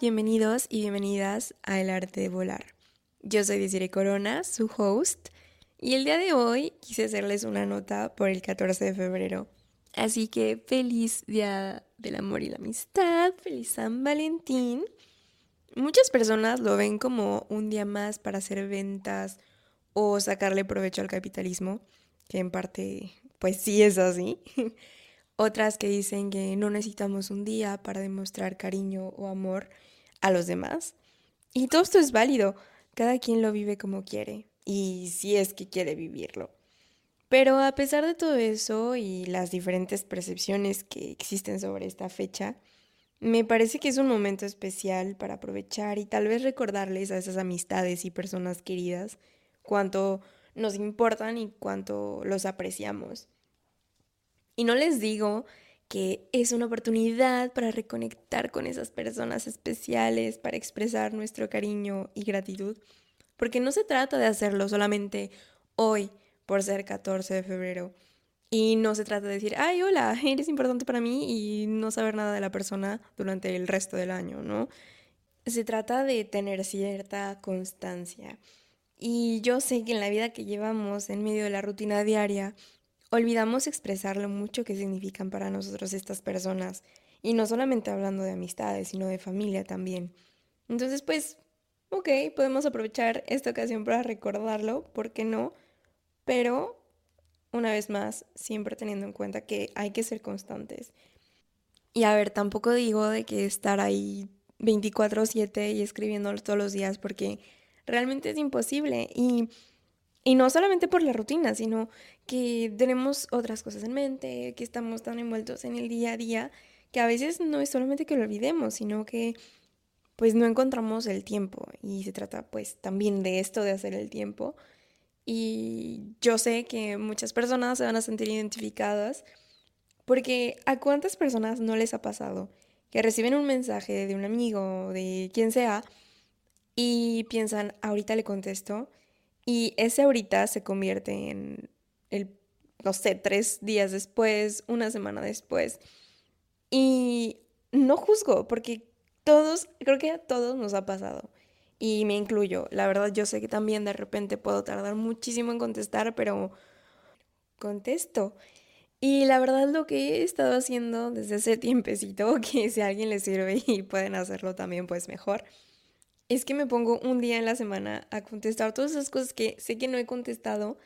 bienvenidos y bienvenidas a El Arte de Volar. Yo soy Desiree Corona, su host, y el día de hoy quise hacerles una nota por el 14 de febrero. Así que feliz Día del Amor y la Amistad, feliz San Valentín. Muchas personas lo ven como un día más para hacer ventas o sacarle provecho al capitalismo, que en parte pues sí es así. Otras que dicen que no necesitamos un día para demostrar cariño o amor a los demás. Y todo esto es válido, cada quien lo vive como quiere y si es que quiere vivirlo. Pero a pesar de todo eso y las diferentes percepciones que existen sobre esta fecha, me parece que es un momento especial para aprovechar y tal vez recordarles a esas amistades y personas queridas cuánto nos importan y cuánto los apreciamos. Y no les digo que es una oportunidad para reconectar con esas personas especiales, para expresar nuestro cariño y gratitud, porque no se trata de hacerlo solamente hoy por ser 14 de febrero. Y no se trata de decir, ay, hola, eres importante para mí y no saber nada de la persona durante el resto del año, ¿no? Se trata de tener cierta constancia. Y yo sé que en la vida que llevamos en medio de la rutina diaria, olvidamos expresar lo mucho que significan para nosotros estas personas. Y no solamente hablando de amistades, sino de familia también. Entonces, pues, ok, podemos aprovechar esta ocasión para recordarlo, ¿por qué no? Pero, una vez más, siempre teniendo en cuenta que hay que ser constantes. Y a ver, tampoco digo de que estar ahí 24/7 y escribiéndolo todos los días, porque realmente es imposible. Y y no solamente por la rutina, sino que tenemos otras cosas en mente, que estamos tan envueltos en el día a día, que a veces no es solamente que lo olvidemos, sino que pues no encontramos el tiempo. Y se trata pues también de esto, de hacer el tiempo. Y yo sé que muchas personas se van a sentir identificadas, porque ¿a cuántas personas no les ha pasado que reciben un mensaje de un amigo, de quien sea, y piensan, ahorita le contesto? Y ese ahorita se convierte en el, no sé, tres días después, una semana después. Y no juzgo, porque todos, creo que a todos nos ha pasado. Y me incluyo. La verdad, yo sé que también de repente puedo tardar muchísimo en contestar, pero contesto. Y la verdad lo que he estado haciendo desde ese tiempecito, que si a alguien le sirve y pueden hacerlo también, pues mejor es que me pongo un día en la semana a contestar todas esas cosas que sé que no he contestado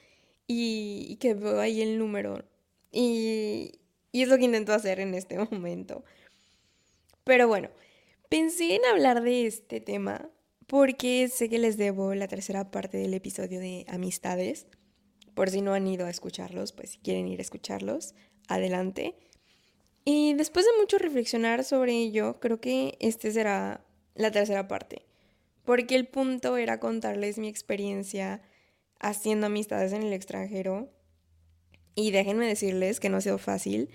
y, que veo ahí el número. Y, y es lo que intento hacer en este momento. Pero bueno, pensé en hablar de este tema porque sé que les debo la tercera parte del episodio de amistades. Por si no han ido a escucharlos, pues si quieren ir a escucharlos, adelante. Y después de mucho reflexionar sobre ello, creo que este será la tercera parte porque el punto era contarles mi experiencia haciendo amistades en el extranjero. Y déjenme decirles que no ha sido fácil,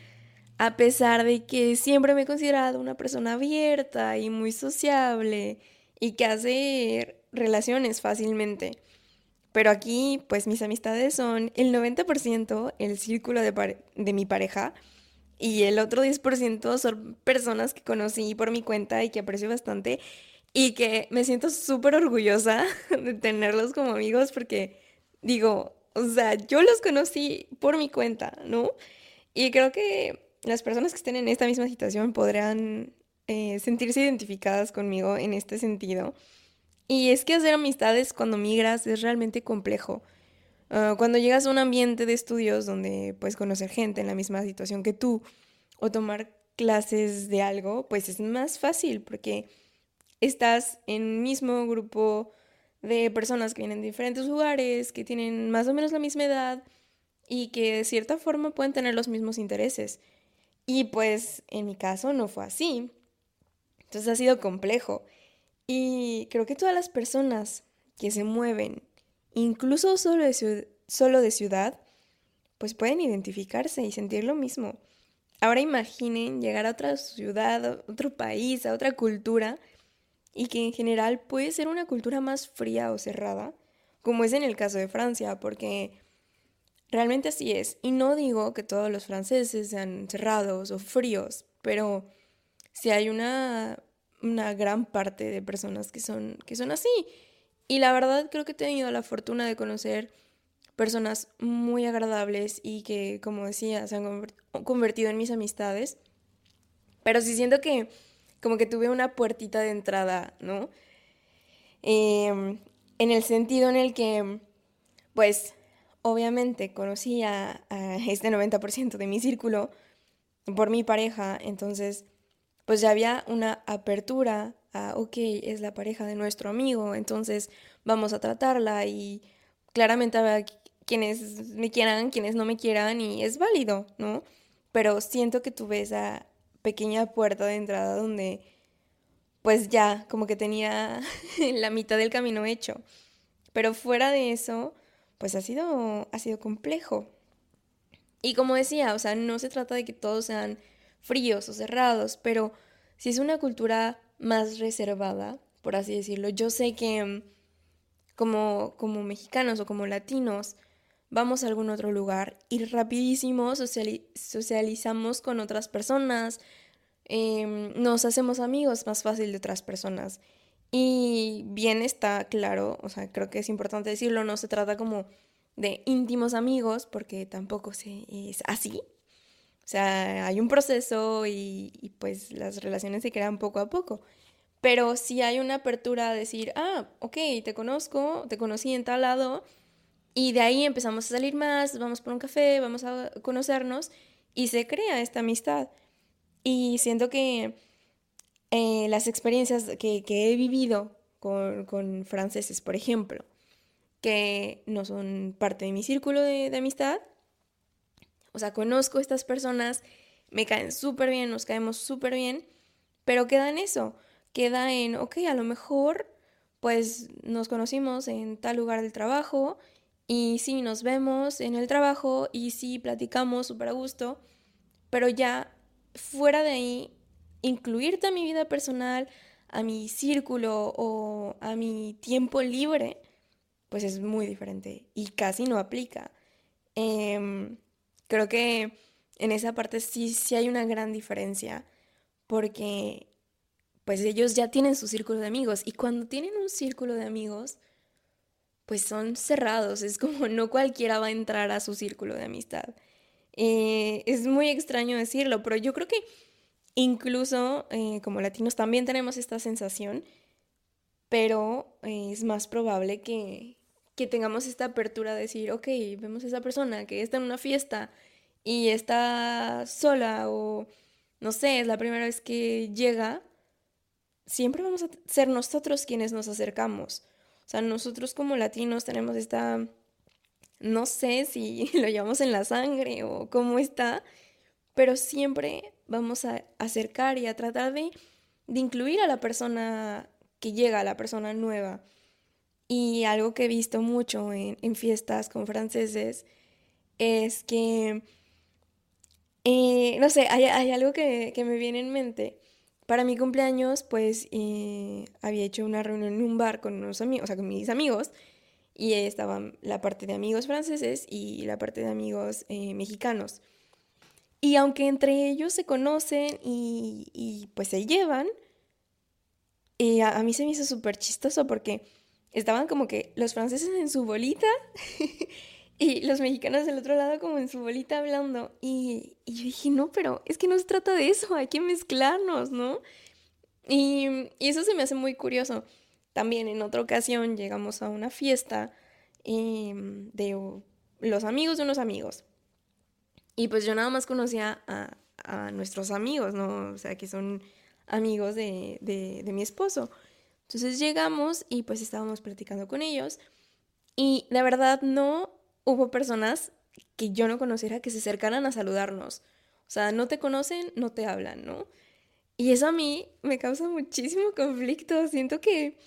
a pesar de que siempre me he considerado una persona abierta y muy sociable y que hace relaciones fácilmente. Pero aquí, pues mis amistades son el 90% el círculo de, de mi pareja y el otro 10% son personas que conocí por mi cuenta y que aprecio bastante y que me siento súper orgullosa de tenerlos como amigos porque digo, o sea, yo los conocí por mi cuenta, ¿no? Y creo que las personas que estén en esta misma situación podrán eh, sentirse identificadas conmigo en este sentido. Y es que hacer amistades cuando migras es realmente complejo. Ah, cuando llegas a un ambiente de estudios donde puedes conocer gente en la misma situación que tú o tomar clases de algo, pues es más fácil porque estás en un mismo grupo de personas que vienen de diferentes lugares, que tienen más o menos la misma edad y que de cierta forma pueden tener los mismos intereses. Y pues en mi caso no fue así. Entonces ha sido complejo. Y creo que todas las personas que se mueven, incluso solo de, solo de ciudad, pues pueden identificarse y sentir lo mismo. Ahora imaginen llegar a otra ciudad, a otro país, a otra cultura y que en general puede ser una cultura más fría o cerrada, como es en el caso de Francia, porque realmente así es. Y no digo que todos los franceses sean cerrados o fríos, pero si hay una una gran parte de personas que son, que son así. Y la verdad creo que he tenido la fortuna de conocer personas muy agradables y que, como decía, se han convertido en mis amistades. Pero sí siento que como que tuve una puertita de entrada, ¿no? Em, en el sentido en el que, pues, obviamente conocí a, a este 90% de mi círculo por mi pareja, entonces, pues ya había una apertura a, ok, es la pareja de nuestro amigo, entonces vamos a tratarla y claramente había quienes me quieran, quienes no me quieran y es válido, ¿no? Pero siento que tuve esa pequeña puerta de entrada donde pues ya como que tenía la mitad del camino hecho. Pero fuera de eso, pues ha sido, ha sido complejo. Y como decía, o sea, no se trata de que todos sean fríos o cerrados, pero si es una cultura más reservada, por así decirlo, yo sé que como, como mexicanos o como latinos, vamos a algún otro lugar y rapidísimo socializamos con otras personas, em, nos hacemos amigos más fácil de otras personas. Y bien está claro, o sea, creo que es importante decirlo, no se trata como de íntimos amigos, porque tampoco se, es así. O sea, hay un proceso y, pues las relaciones se crean poco a poco. Pero si hay una apertura a decir, ah, ok, te conozco, te conocí en tal lado, y de ahí empezamos a salir más, vamos por un café, vamos a conocernos y se crea esta amistad. Y siento que eh, las experiencias que, he vivido con, franceses, por ejemplo, que no son parte de mi círculo de, de amistad, o sea, conozco estas personas, me caen súper bien, nos caemos súper bien, pero queda en eso, queda en, ok, a lo mejor pues nos conocimos en tal lugar del trabajo y sí, nos vemos en el trabajo y sí, platicamos súper a gusto, pero ya fuera de ahí, incluirte a mi vida personal, a mi círculo o a mi tiempo libre, pues es muy diferente y casi no aplica. Em, creo que en esa parte sí, sí hay una gran diferencia porque pues ellos ya tienen su círculo de amigos y cuando tienen un círculo de amigos, pues son cerrados, es como no cualquiera va a entrar a su círculo de amistad. Eh, es muy extraño decirlo, pero yo creo que incluso eh, como latinos también tenemos esta sensación, pero eh, es más probable que, que tengamos esta apertura de decir, ok, vemos a esa persona que está en una fiesta y está sola o no sé, es la primera vez que llega, siempre vamos a ser nosotros quienes nos acercamos. O sea, nosotros como latinos tenemos esta, no sé si lo llevamos en la sangre o cómo está, pero siempre vamos a acercar y a tratar de, incluir a la persona que llega, a la persona nueva. Y algo que he visto mucho en, fiestas con franceses es que, eh, no sé, hay, algo que, que, me viene en mente para mi cumpleaños, pues eh, había hecho una reunión en un bar con unos amigos, o sea, con mis amigos, y estaban la parte de amigos franceses y la parte de amigos eh, mexicanos. Y aunque entre ellos se conocen y, pues se llevan, eh, a, a, mí se me hizo súper chistoso porque estaban como que los franceses en su bolita Y los mexicanos del otro lado como en su bolita hablando. Y, yo dije, no, pero es que no se trata de eso, hay que mezclarnos, ¿no? Y, eso se me hace muy curioso. También en otra ocasión llegamos a una fiesta em, de los amigos de unos amigos. Y pues yo nada más conocía a, nuestros amigos, ¿no? O sea, que son amigos de, de mi esposo. Entonces llegamos y pues estábamos platicando con ellos. Y la verdad no hubo personas que yo no conociera que se acercaran a saludarnos. O sea, no te conocen, no te hablan, ¿no? Y eso a mí me causa muchísimo conflicto. Siento que,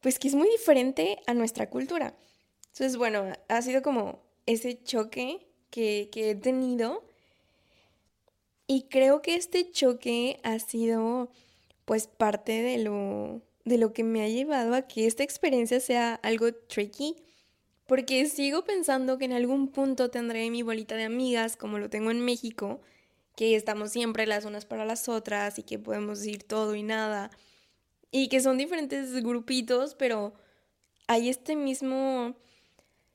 pues que es muy diferente a nuestra cultura. Entonces, bueno, ha sido como ese choque que, que he tenido. Y creo que este choque ha sido, pues, parte de lo, de lo que me ha llevado a que esta experiencia sea algo tricky porque sigo pensando que en algún punto tendré mi bolita de amigas como lo tengo en México que estamos siempre las unas para las otras y que podemos decir todo y nada. Y que son diferentes grupitos, pero hay este mismo,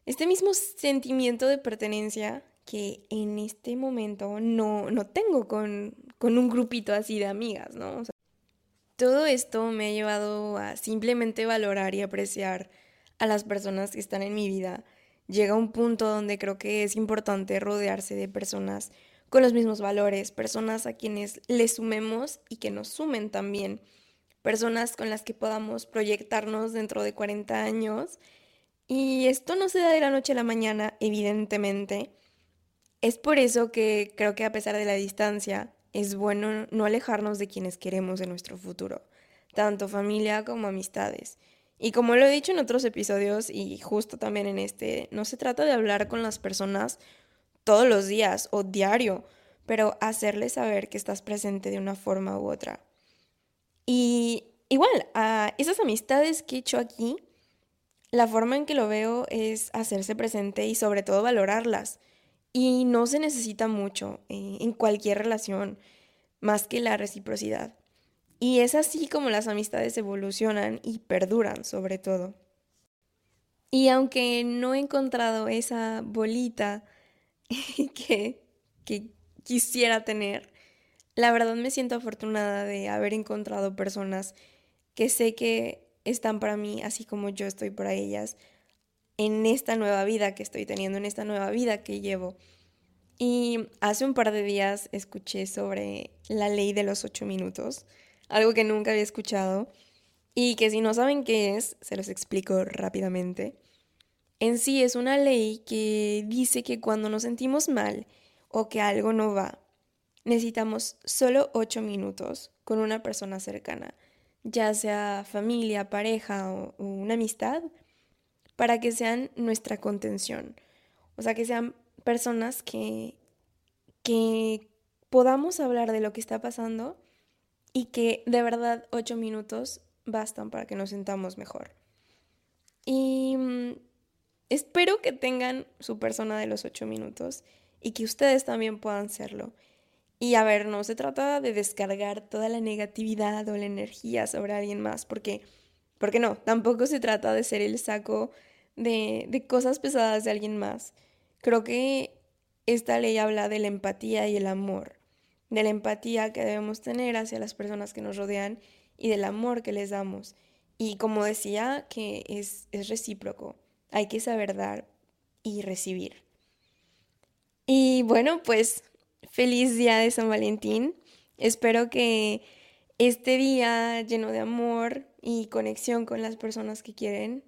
este mismo sentimiento de pertenencia que en este momento no, no tengo con, con un grupito así de amigas, ¿no? todo esto me ha llevado a simplemente valorar y apreciar a las personas que están en mi vida. Llega un punto donde creo que es importante rodearse de personas con los mismos valores, personas a quienes les sumemos y que nos sumen también, personas con las que podamos proyectarnos dentro de 40 años. Y esto no se da de la noche a la mañana, evidentemente. Es por eso que creo que a pesar de la distancia, es bueno no alejarnos de quienes queremos en nuestro futuro, tanto familia como amistades. Y como lo he dicho en otros episodios y justo también en este, no se trata de hablar con las personas todos los días o diario, pero hacerles saber que estás presente de una forma u otra. Y igual, a esas amistades que he hecho aquí, la forma en que lo veo es hacerse presente y sobre todo valorarlas. Y no se necesita mucho eh, en cualquier relación, más que la reciprocidad. Y es así como las amistades evolucionan y perduran sobre todo. Y aunque no he encontrado esa bolita que, que quisiera tener. La verdad me siento afortunada de haber encontrado personas que sé que están para mí así como yo estoy para ellas en esta nueva vida que estoy teniendo, en esta nueva vida que llevo. Y hace un par de días escuché sobre la ley de los ocho minutos, algo que nunca había escuchado y que si no saben qué es, se los explico rápidamente. En sí es una ley que dice que cuando nos sentimos mal o que algo no va, necesitamos solo ocho minutos con una persona cercana, ya sea familia, pareja o, una amistad, para que sean nuestra contención. O sea, que sean personas que, que podamos hablar de lo que está pasando y que de verdad ocho minutos bastan para que nos sentamos mejor. Y mm, Espero que tengan su persona de los ocho minutos y que ustedes también puedan serlo. Y a ver, no se trata de descargar toda la negatividad o la energía sobre alguien más, porque, porque no, tampoco se trata de ser el saco de, de cosas pesadas de alguien más. Creo que esta ley habla de la empatía y el amor, de la empatía que debemos tener hacia las personas que nos rodean y del amor que les damos. Y como decía, que es, es recíproco. Hay que saber dar y recibir. Y bueno, pues feliz día de San Valentín. Espero que este día lleno de amor y conexión con las personas que quieren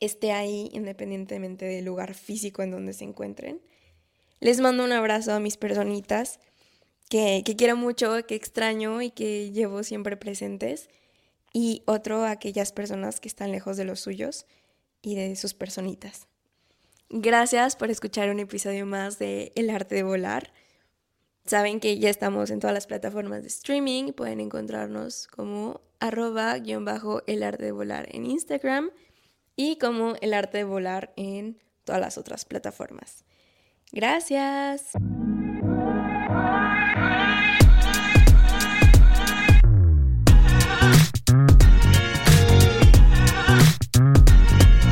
esté ahí independientemente del lugar físico en donde se encuentren. Les mando un abrazo a mis personitas que, que quiero mucho, que extraño y que llevo siempre presentes. Y otro a aquellas personas que están lejos de los suyos y de sus personitas. Gracias por escuchar un episodio más de El arte de volar. Saben que ya estamos en todas las plataformas de streaming, pueden encontrarnos como arroba guion bajo el arte de volar en Instagram y como el arte de volar en todas las otras plataformas. Gracias. Hey!